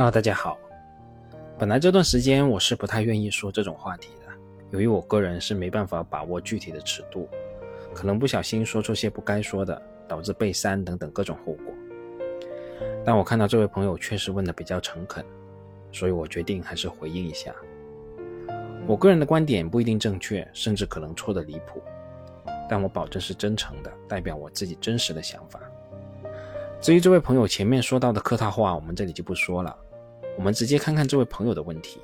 Hello，大家好。本来这段时间我是不太愿意说这种话题的，由于我个人是没办法把握具体的尺度，可能不小心说出些不该说的，导致被删等等各种后果。但我看到这位朋友确实问的比较诚恳，所以我决定还是回应一下。我个人的观点不一定正确，甚至可能错的离谱，但我保证是真诚的，代表我自己真实的想法。至于这位朋友前面说到的客套话，我们这里就不说了。我们直接看看这位朋友的问题。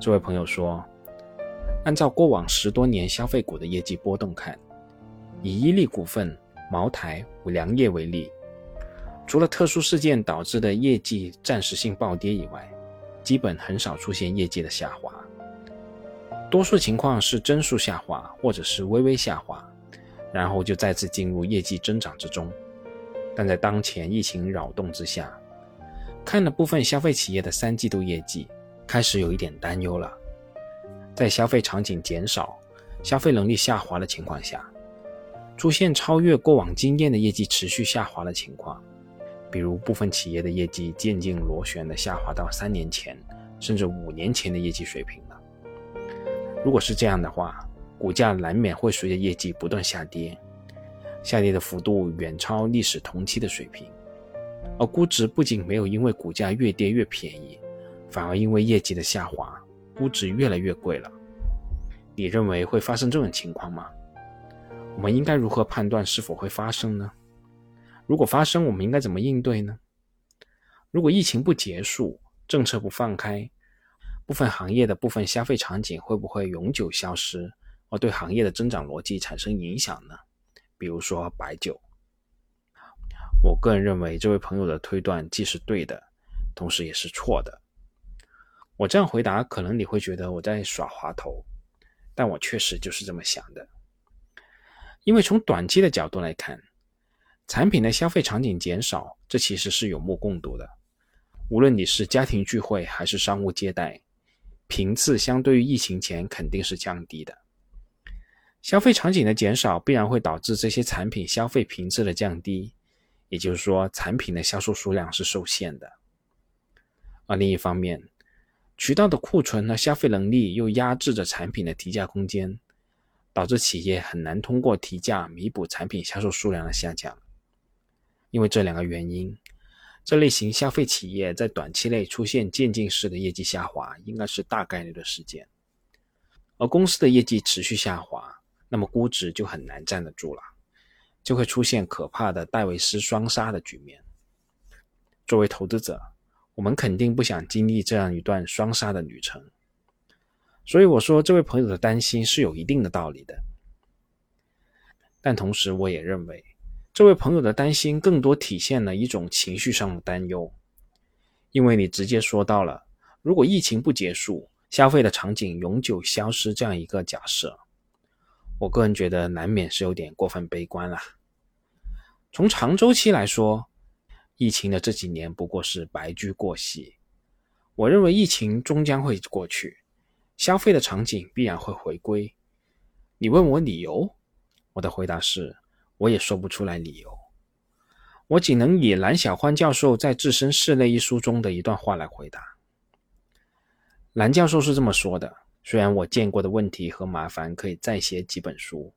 这位朋友说：“按照过往十多年消费股的业绩波动看，以伊利股份、茅台、五粮液为例，除了特殊事件导致的业绩暂时性暴跌以外，基本很少出现业绩的下滑。多数情况是增速下滑，或者是微微下滑，然后就再次进入业绩增长之中。”但在当前疫情扰动之下，看了部分消费企业的三季度业绩，开始有一点担忧了。在消费场景减少、消费能力下滑的情况下，出现超越过往经验的业绩持续下滑的情况，比如部分企业的业绩渐进螺旋的下滑到三年前甚至五年前的业绩水平了。如果是这样的话，股价难免会随着业绩不断下跌。下跌的幅度远超历史同期的水平，而估值不仅没有因为股价越跌越便宜，反而因为业绩的下滑，估值越来越贵了。你认为会发生这种情况吗？我们应该如何判断是否会发生呢？如果发生，我们应该怎么应对呢？如果疫情不结束，政策不放开，部分行业的部分消费场景会不会永久消失，而对行业的增长逻辑产生影响呢？比如说白酒，我个人认为这位朋友的推断既是对的，同时也是错的。我这样回答，可能你会觉得我在耍滑头，但我确实就是这么想的。因为从短期的角度来看，产品的消费场景减少，这其实是有目共睹的。无论你是家庭聚会还是商务接待，频次相对于疫情前肯定是降低的。消费场景的减少必然会导致这些产品消费频次的降低，也就是说，产品的销售数量是受限的。而另一方面，渠道的库存和消费能力又压制着产品的提价空间，导致企业很难通过提价弥补产品销售数量的下降。因为这两个原因，这类型消费企业在短期内出现渐进式的业绩下滑，应该是大概率的事件。而公司的业绩持续下滑。那么估值就很难站得住了，就会出现可怕的戴维斯双杀的局面。作为投资者，我们肯定不想经历这样一段双杀的旅程。所以我说，这位朋友的担心是有一定的道理的。但同时，我也认为，这位朋友的担心更多体现了一种情绪上的担忧，因为你直接说到了，如果疫情不结束，消费的场景永久消失这样一个假设。我个人觉得难免是有点过分悲观了。从长周期来说，疫情的这几年不过是白驹过隙。我认为疫情终将会过去，消费的场景必然会回归。你问我理由，我的回答是，我也说不出来理由。我仅能以蓝小欢教授在《置身室内》一书中的一段话来回答。蓝教授是这么说的。虽然我见过的问题和麻烦可以再写几本书，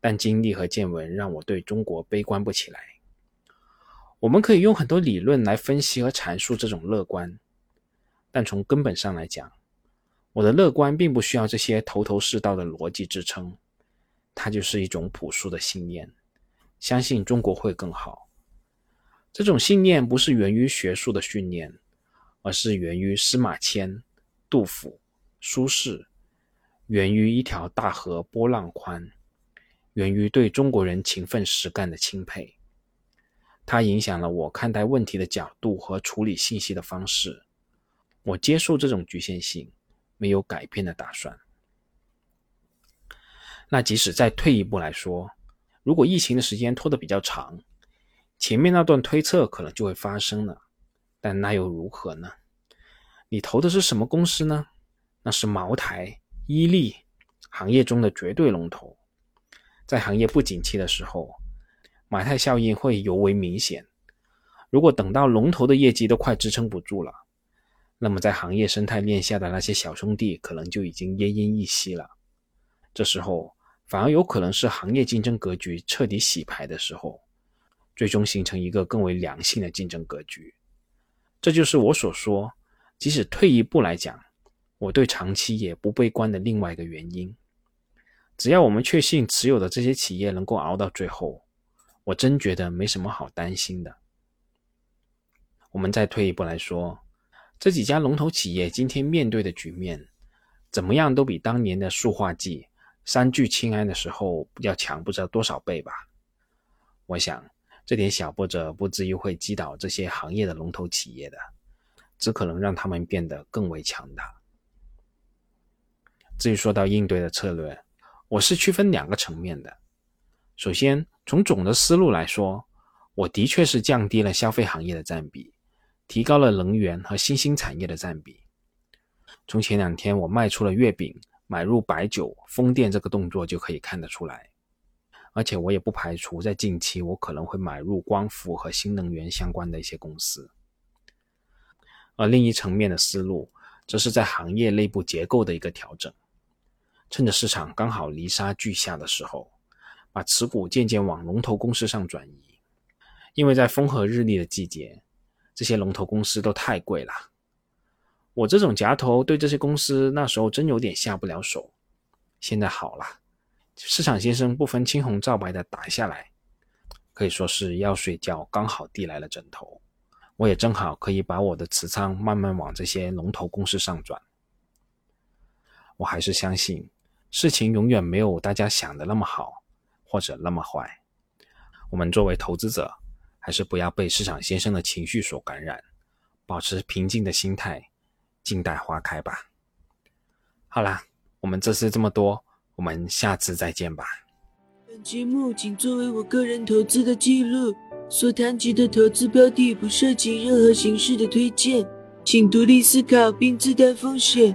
但经历和见闻让我对中国悲观不起来。我们可以用很多理论来分析和阐述这种乐观，但从根本上来讲，我的乐观并不需要这些头头是道的逻辑支撑，它就是一种朴素的信念，相信中国会更好。这种信念不是源于学术的训练，而是源于司马迁、杜甫。舒适源于一条大河波浪宽，源于对中国人勤奋实干的钦佩。它影响了我看待问题的角度和处理信息的方式。我接受这种局限性，没有改变的打算。那即使再退一步来说，如果疫情的时间拖得比较长，前面那段推测可能就会发生了。但那又如何呢？你投的是什么公司呢？那是茅台、伊利行业中的绝对龙头，在行业不景气的时候，马太效应会尤为明显。如果等到龙头的业绩都快支撑不住了，那么在行业生态链下的那些小兄弟可能就已经奄奄一息了。这时候反而有可能是行业竞争格局彻底洗牌的时候，最终形成一个更为良性的竞争格局。这就是我所说，即使退一步来讲，我对长期也不悲观的另外一个原因。只要我们确信持有的这些企业能够熬到最后，我真觉得没什么好担心的。我们再退一步来说，这几家龙头企业今天面对的局面，怎么样都比当年的塑化剂三聚氰胺的时候要强不知道多少倍吧？我想这点小波折不至于会击倒这些行业的龙头企业的，只可能让他们变得更为强大。至于说到应对的策略，我是区分两个层面的。首先，从总的思路来说，我的确是降低了消费行业的占比。提高了能源和新兴产业的占比。从前两天我卖出了月饼，买入白酒、风电这个动作就可以看得出来。而且我也不排除在近期我可能会买入光伏和新能源相关的一些公司。而另一层面的思路，则是在行业内部结构的一个调整，趁着市场刚好泥沙俱下的时候，把持股渐渐往龙头公司上转移。因为在风和日丽的季节。这些龙头公司都太贵了，我这种夹头对这些公司那时候真有点下不了手。现在好了，市场先生不分青红皂白的打下来，可以说是要睡觉刚好递来了枕头。我也正好可以把我的持仓慢慢往这些龙头公司上转。我还是相信，事情永远没有大家想的那么好，或者那么坏。我们作为投资者。还是不要被市场先生的情绪所感染，保持平静的心态，静待花开吧。好啦，我们这次这么多，我们下次再见吧。本节目仅作为我个人投资的记录，所谈及的投资标的不涉及任何形式的推荐，请独立思考并自担风险。